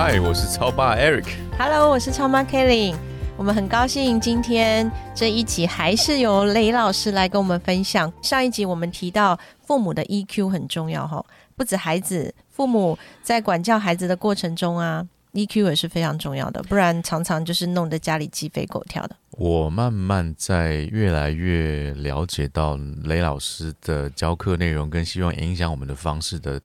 嗨，我是超爸 Eric。Hello，我是超妈 Kelly。我们很高兴今天这一集还是由雷老师来跟我们分享。上一集我们提到父母的 EQ 很重要哈，不止孩子，父母在管教孩子的过程中啊，EQ 也是非常重要的，不然常常就是弄得家里鸡飞狗跳的。我慢慢在越来越了解到雷老师的教课内容跟希望影响我们的方式的。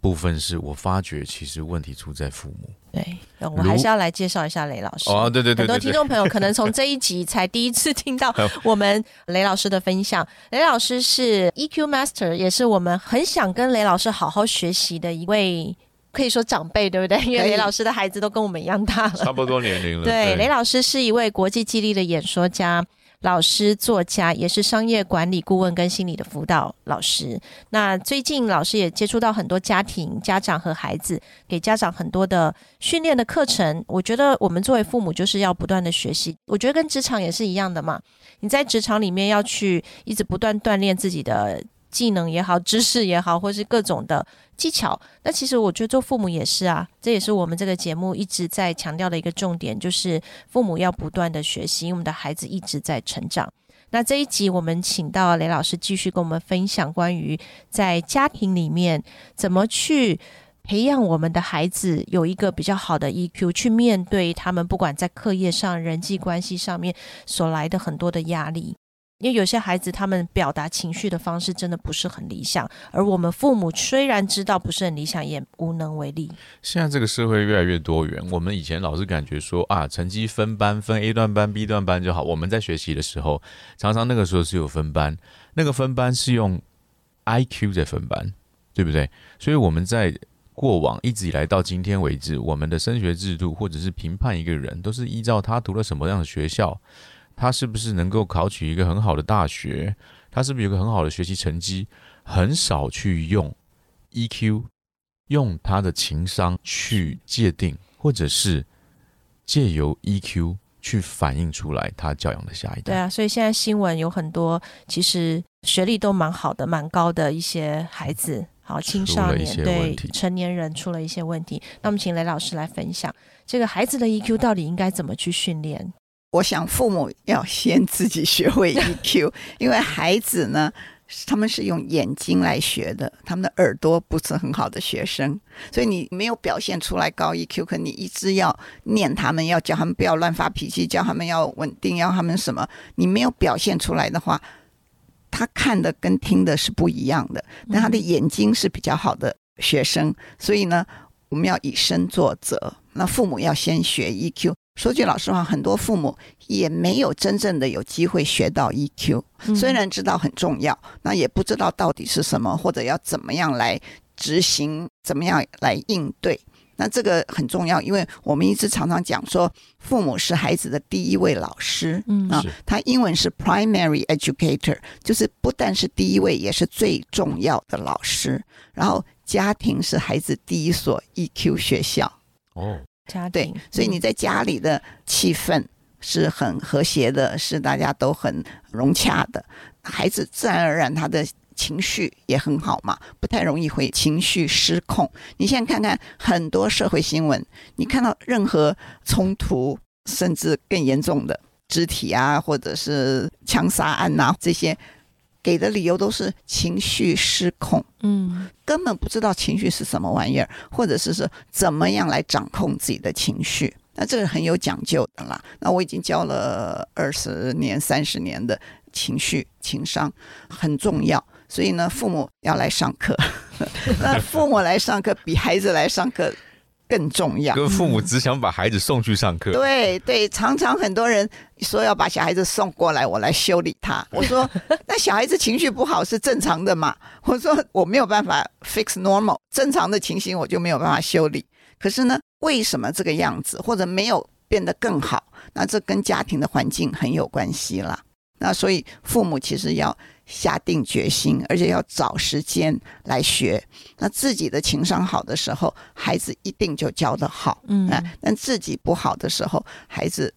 部分是我发觉，其实问题出在父母。对，我还是要来介绍一下雷老师。哦，对对对，很多听众朋友可能从这一集才第一次听到 我们雷老师的分享。雷老师是 EQ Master，也是我们很想跟雷老师好好学习的一位，可以说长辈，对不对？因为雷老师的孩子都跟我们一样大了，差不多年龄了。对，雷老师是一位国际激励的演说家。老师、作家，也是商业管理顾问跟心理的辅导老师。那最近老师也接触到很多家庭、家长和孩子，给家长很多的训练的课程。我觉得我们作为父母就是要不断的学习。我觉得跟职场也是一样的嘛，你在职场里面要去一直不断锻炼自己的。技能也好，知识也好，或是各种的技巧，那其实我觉得做父母也是啊，这也是我们这个节目一直在强调的一个重点，就是父母要不断的学习，因为我们的孩子一直在成长。那这一集我们请到雷老师继续跟我们分享关于在家庭里面怎么去培养我们的孩子有一个比较好的 EQ，去面对他们不管在课业上、人际关系上面所来的很多的压力。因为有些孩子他们表达情绪的方式真的不是很理想，而我们父母虽然知道不是很理想，也无能为力。现在这个社会越来越多元，我们以前老是感觉说啊，成绩分班分 A 段班、B 段班就好。我们在学习的时候，常常那个时候是有分班，那个分班是用 IQ 在分班，对不对？所以我们在过往一直以来到今天为止，我们的升学制度或者是评判一个人，都是依照他读了什么样的学校。他是不是能够考取一个很好的大学？他是不是有个很好的学习成绩？很少去用 EQ，用他的情商去界定，或者是借由 EQ 去反映出来他教养的下一代。对啊，所以现在新闻有很多，其实学历都蛮好的、蛮高的一些孩子，好青少年对成年人出了一些问题。那我们请雷老师来分享，这个孩子的 EQ 到底应该怎么去训练？我想父母要先自己学会 EQ，因为孩子呢，他们是用眼睛来学的，他们的耳朵不是很好的学生，所以你没有表现出来高 EQ，可你一直要念他们，要教他们不要乱发脾气，教他们要稳定，要他们什么，你没有表现出来的话，他看的跟听的是不一样的。但他的眼睛是比较好的学生，所以呢，我们要以身作则，那父母要先学 EQ。说句老实话，很多父母也没有真正的有机会学到 EQ，虽然知道很重要，那也不知道到底是什么，或者要怎么样来执行，怎么样来应对。那这个很重要，因为我们一直常常讲说，父母是孩子的第一位老师。嗯啊，他英文是 primary educator，就是不但是第一位，也是最重要的老师。然后家庭是孩子第一所 EQ 学校。哦。对，所以你在家里的气氛是很和谐的，是大家都很融洽的，孩子自然而然他的情绪也很好嘛，不太容易会情绪失控。你现在看看很多社会新闻，你看到任何冲突，甚至更严重的肢体啊，或者是枪杀案呐这些。给的理由都是情绪失控，嗯，根本不知道情绪是什么玩意儿，或者是说怎么样来掌控自己的情绪。那这个很有讲究的啦。那我已经教了二十年、三十年的情绪情商很重要，所以呢，父母要来上课。那父母来上课比孩子来上课。更重要，跟父母只想把孩子送去上课。对对，常常很多人说要把小孩子送过来，我来修理他。我说，那小孩子情绪不好是正常的嘛？我说我没有办法 fix normal，正常的情形我就没有办法修理。可是呢，为什么这个样子，或者没有变得更好，那这跟家庭的环境很有关系啦。那所以父母其实要下定决心，而且要找时间来学。那自己的情商好的时候，孩子一定就教得好。嗯啊，但自己不好的时候，孩子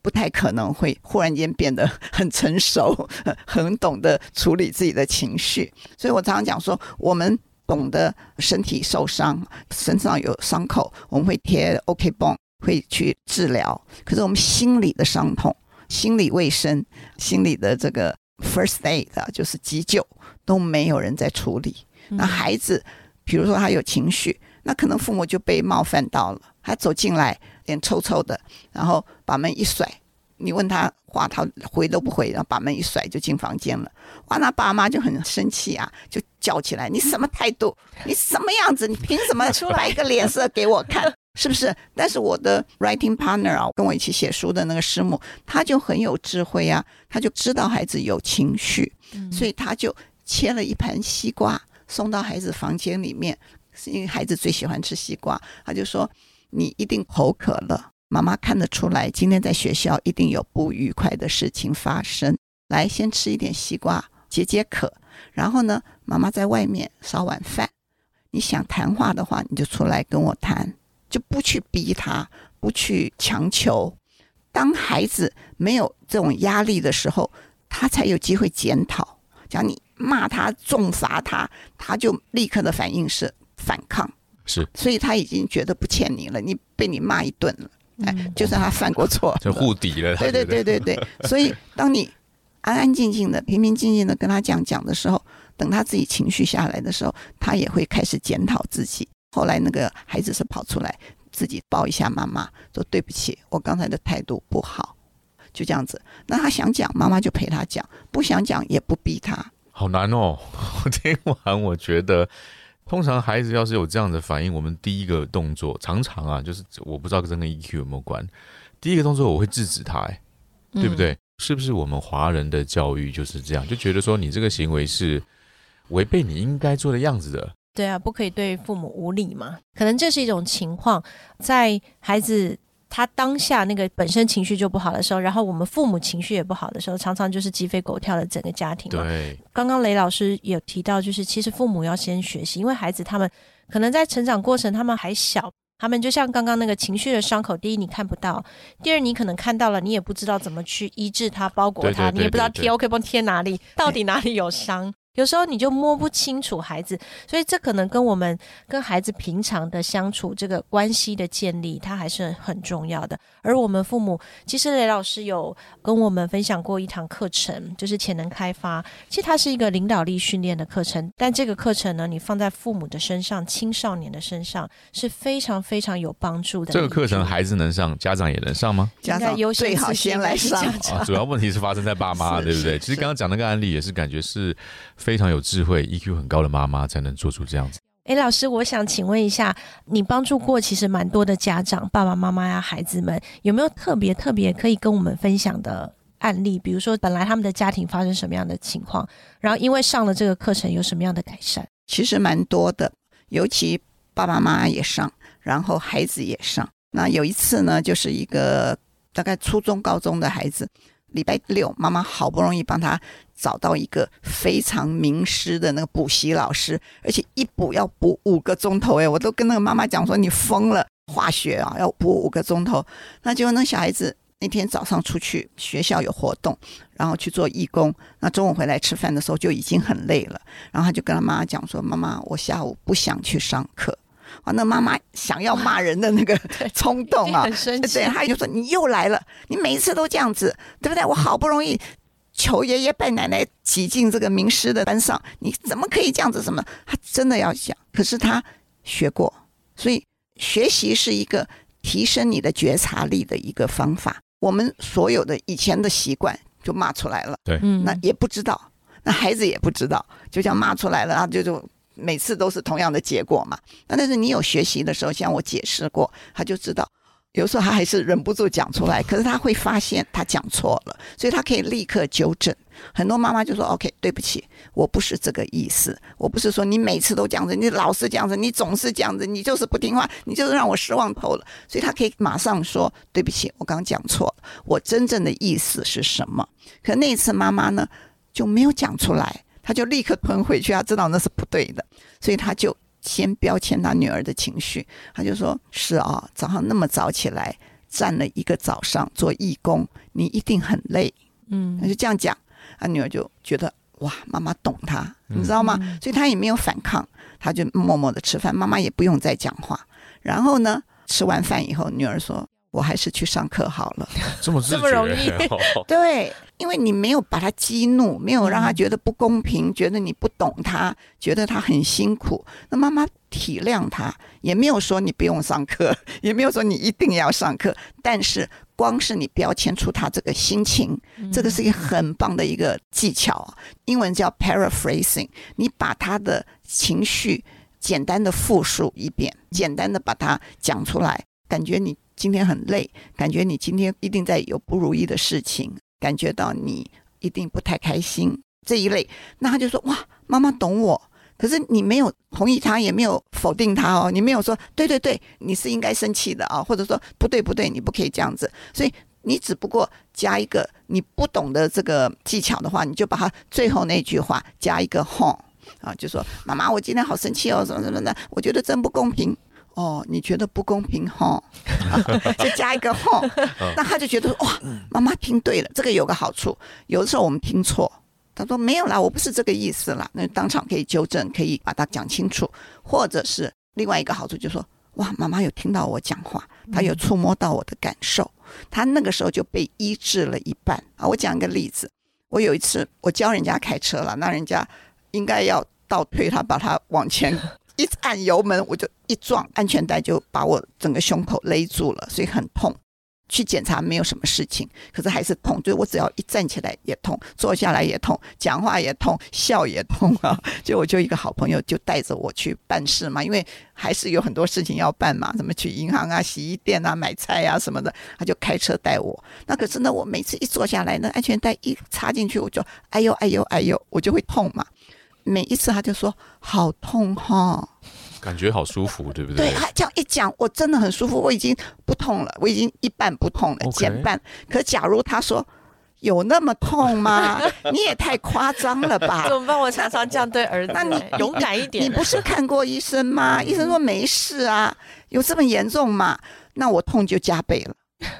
不太可能会忽然间变得很成熟，很懂得处理自己的情绪。所以我常常讲说，我们懂得身体受伤，身上有伤口，我们会贴 OK 绷，会去治疗。可是我们心理的伤痛、心理卫生、心理的这个 first aid 啊，就是急救，都没有人在处理。那孩子，比如说他有情绪，那可能父母就被冒犯到了，他走进来脸臭臭的，然后把门一甩，你问他话，他回都不回，然后把门一甩就进房间了。哇，那爸妈就很生气啊，就叫起来：“你什么态度？你什么样子？你凭什么 出来一个脸色给我看？是不是？”但是我的 writing partner 啊，跟我一起写书的那个师母，他就很有智慧啊，他就知道孩子有情绪，所以他就切了一盘西瓜送到孩子房间里面，是因为孩子最喜欢吃西瓜，他就说：“你一定口渴了。”妈妈看得出来，今天在学校一定有不愉快的事情发生。来，先吃一点西瓜解解渴。然后呢，妈妈在外面烧碗饭。你想谈话的话，你就出来跟我谈，就不去逼他，不去强求。当孩子没有这种压力的时候，他才有机会检讨。讲你骂他、重罚他，他就立刻的反应是反抗。是所以他已经觉得不欠你了，你被你骂一顿了，哎，就算他犯过错，就护底了。对对对对对，所以当你安安静静的、平平静静的跟他讲讲的时候，等他自己情绪下来的时候，他也会开始检讨自己。后来那个孩子是跑出来自己抱一下妈妈，说对不起，我刚才的态度不好，就这样子。那他想讲，妈妈就陪他讲；不想讲也不逼他。好难哦！我 听完，我觉得通常孩子要是有这样的反应，我们第一个动作常常啊，就是我不知道这跟 EQ 有没有关。第一个动作我会制止他、哎，对不对？是不是我们华人的教育就是这样，就觉得说你这个行为是违背你应该做的样子的？对啊，不可以对父母无礼嘛。可能这是一种情况，在孩子他当下那个本身情绪就不好的时候，然后我们父母情绪也不好的时候，常常就是鸡飞狗跳的整个家庭嘛。对，刚刚雷老师也有提到，就是其实父母要先学习，因为孩子他们可能在成长过程，他们还小，他们就像刚刚那个情绪的伤口，第一你看不到，第二你可能看到了，你也不知道怎么去医治它、包裹它，对对对你也不知道贴 OK 绷贴哪里，到底哪里有伤。有时候你就摸不清楚孩子，所以这可能跟我们跟孩子平常的相处这个关系的建立，它还是很重要的。而我们父母，其实雷老师有跟我们分享过一堂课程，就是潜能开发。其实它是一个领导力训练的课程，但这个课程呢，你放在父母的身上、青少年的身上是非常非常有帮助的。这个课程孩子能上，家长也能上吗？家长优先最好先来上主要问题是发生在爸妈，对不对？其实刚刚讲那个案例也是感觉是非常有智慧、EQ 很高的妈妈才能做出这样子。诶，老师，我想请问一下，你帮助过其实蛮多的家长、爸爸妈妈呀、孩子们，有没有特别特别可以跟我们分享的案例？比如说，本来他们的家庭发生什么样的情况，然后因为上了这个课程有什么样的改善？其实蛮多的，尤其爸爸妈妈也上，然后孩子也上。那有一次呢，就是一个大概初中、高中的孩子，礼拜六妈妈好不容易帮他找到一个非常名师的那个补习老师，而且一补要补五个钟头，哎，我都跟那个妈妈讲说你疯了，化学啊要补五个钟头。那结果那小孩子那天早上出去学校有活动，然后去做义工，那中午回来吃饭的时候就已经很累了。然后他就跟他妈妈讲说：“妈妈，我下午不想去上课。”啊，那妈妈想要骂人的那个 冲动啊，很生气对，他就说：“你又来了，你每一次都这样子，对不对？我好不容易求爷爷拜奶奶挤进这个名师的班上，你怎么可以这样子？什么？他真的要想，可是他学过，所以学习是一个提升你的觉察力的一个方法。我们所有的以前的习惯就骂出来了。”对那也不知道，那孩子也不知道，就这样骂出来了，然后就就每次都是同样的结果嘛。那但是你有学习的时候，像我解释过，他就知道有时候他还是忍不住讲出来，可是他会发现他讲错了，所以他可以立刻纠正。很多妈妈就说：“OK，对不起，我不是这个意思，我不是说你每次都这样子，你老是这样子，你总是这样子，你就是不听话，你就是让我失望透了。”所以他可以马上说：“对不起，我刚讲错了，我真正的意思是什么？”可那次妈妈呢就没有讲出来，他就立刻吞回去，他知道那是不对的，所以他就先标签他女儿的情绪，他就说：“是啊，早上那么早起来站了一个早上做义工，你一定很累。”嗯他就这样讲。他女儿就觉得哇，妈妈懂他，嗯你知道吗？所以他也没有反抗，他就默默的吃饭，妈妈也不用再讲话。然后呢，吃完饭以后，女儿说：“我还是去上课好了。这么，这么容易哦” 对，因为你没有把他激怒，没有让他嗯觉得不公平，觉得你不懂他，觉得他很辛苦。那妈妈体谅他，也没有说你不用上课，也没有说你一定要上课，但是光是你标签出他这个心情，这个是一个很棒的一个技巧啊，英文叫 paraphrasing。你把他的情绪简单的复述一遍，简单的把它讲出来，感觉你今天很累，感觉你今天一定在有不如意的事情，感觉到你一定不太开心这一类，那他就说哇，妈妈懂我。可是你没有同意他，也没有否定他哦，你没有说对对对，你是应该生气的啊，或者说不对不对，你不可以这样子。所以你只不过加一个你不懂的这个技巧的话，你就把它最后那句话加一个哄啊，就说妈妈，我今天好生气哦，什么什么的，我觉得真不公平。哦，你觉得不公平哈？就加一个 home，那他就觉得哇，妈妈听对了。这个有个好处，有的时候我们听错，他说没有啦，我不是这个意思啦，那当场可以纠正，可以把它讲清楚，或者是另外一个好处，就是说哇，妈妈有听到我讲话，她有触摸到我的感受，她那个时候就被医治了一半啊。我讲一个例子，我有一次我教人家开车了，那人家应该要倒退，他把他往前一按油门，我就一撞，安全带就把我整个胸口勒住了，所以很痛。去检查没有什么事情，可是还是痛。就是我只要一站起来也痛，坐下来也痛，讲话也痛，笑也痛啊。就我就一个好朋友就带着我去办事嘛，因为还是有很多事情要办嘛，什么去银行啊、洗衣店啊、买菜啊什么的，他就开车带我。那可是呢，我每次一坐下来，那安全带一插进去，我就哎呦哎呦哎呦，我就会痛嘛。每一次他就说好痛哈、感觉好舒服，对不对对？他这样一讲，我真的很舒服，我已经不痛了，我已经一半不痛了，减半。可假如他说有那么痛吗？你也太夸张了吧怎？么办？我常常这样对儿子，那你哎勇敢一点你。不是看过医生吗？医生说没事啊，有这么严重吗？那我痛就加倍了，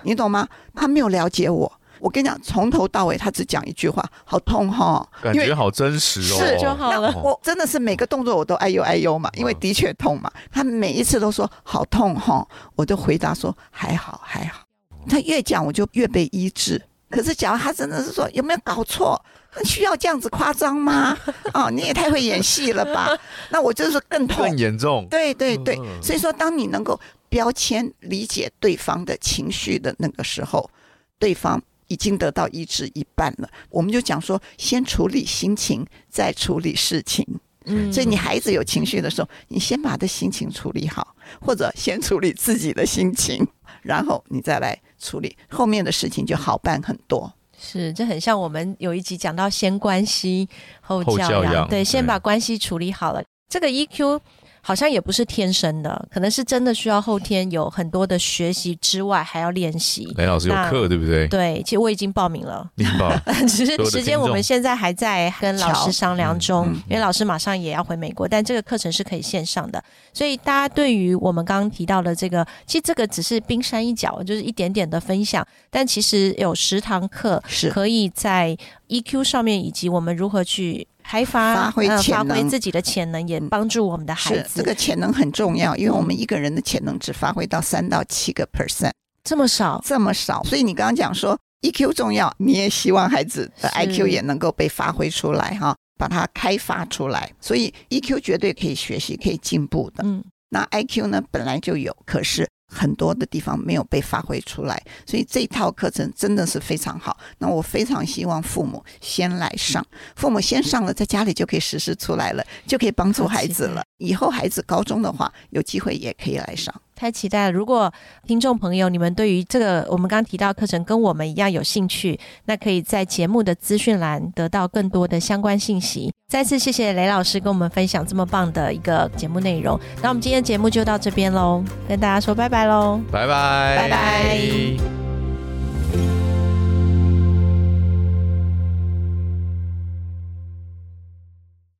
你懂吗？他没有了解我。我跟你讲，从头到尾他只讲一句话，好痛哈、感觉好真实哦，是就好了那我真的是每个动作我都哎呦哎呦嘛，因为的确痛嘛。他每一次都说好痛哈，我就回答说还好还好。他越讲我就越被医治。可是假如他真的是说有没有搞错？需要这样子夸张吗？哦，你也太会演戏了吧？那我就是更痛更。严重。对对对，嗯所以说，当你能够标签理解对方的情绪的那个时候，对方已经得到医治一半了。我们就讲说，先处理心情，再处理事情。嗯所以你孩子有情绪的时候，你先把他的心情处理好，或者先处理自己的心情，然后你再来处理后面的事情，就好办很多。是，这很像我们有一集讲到先关系后教养对，先把关系处理好了。这个 EQ 好像也不是天生的，可能是真的需要后天有很多的学习之外，还要练习。雷老师有课，对不对？对，其实我已经报名了，你报 只是时间我们现在还在跟老师商量中，嗯嗯。因为老师马上也要回美国，但这个课程是可以线上的，所以大家对于我们刚刚提到的这个，其实这个只是冰山一角，就是一点点的分享，但其实有十堂课是。可以在 EQ 上面，以及我们如何去开发、发挥呃潜能发挥自己的潜能，也嗯。帮助我们的孩子。这个潜能很重要，因为我们一个人的潜能只发挥到三到七个 percent，这么少，这么少，所以你刚刚讲说 EQ 重要，你也希望孩子的 IQ 也能够被发挥出来哈，把它开发出来。所以 EQ 绝对可以学习，可以进步的。嗯，那 IQ 呢，本来就有，可是很多的地方没有被发挥出来，所以这套课程真的是非常好。那我非常希望父母先来上，父母先上了，在家里就可以实施出来了，就可以帮助孩子了。以后孩子高中的话，有机会也可以来上。太期待了！如果听众朋友你们对于这个我们刚刚提到课程跟我们一样有兴趣，那可以在节目的资讯栏得到更多的相关信息。再次谢谢雷老师跟我们分享这么棒的一个节目内容。那我们今天的节目就到这边喽，跟大家说拜拜喽，拜拜，拜拜。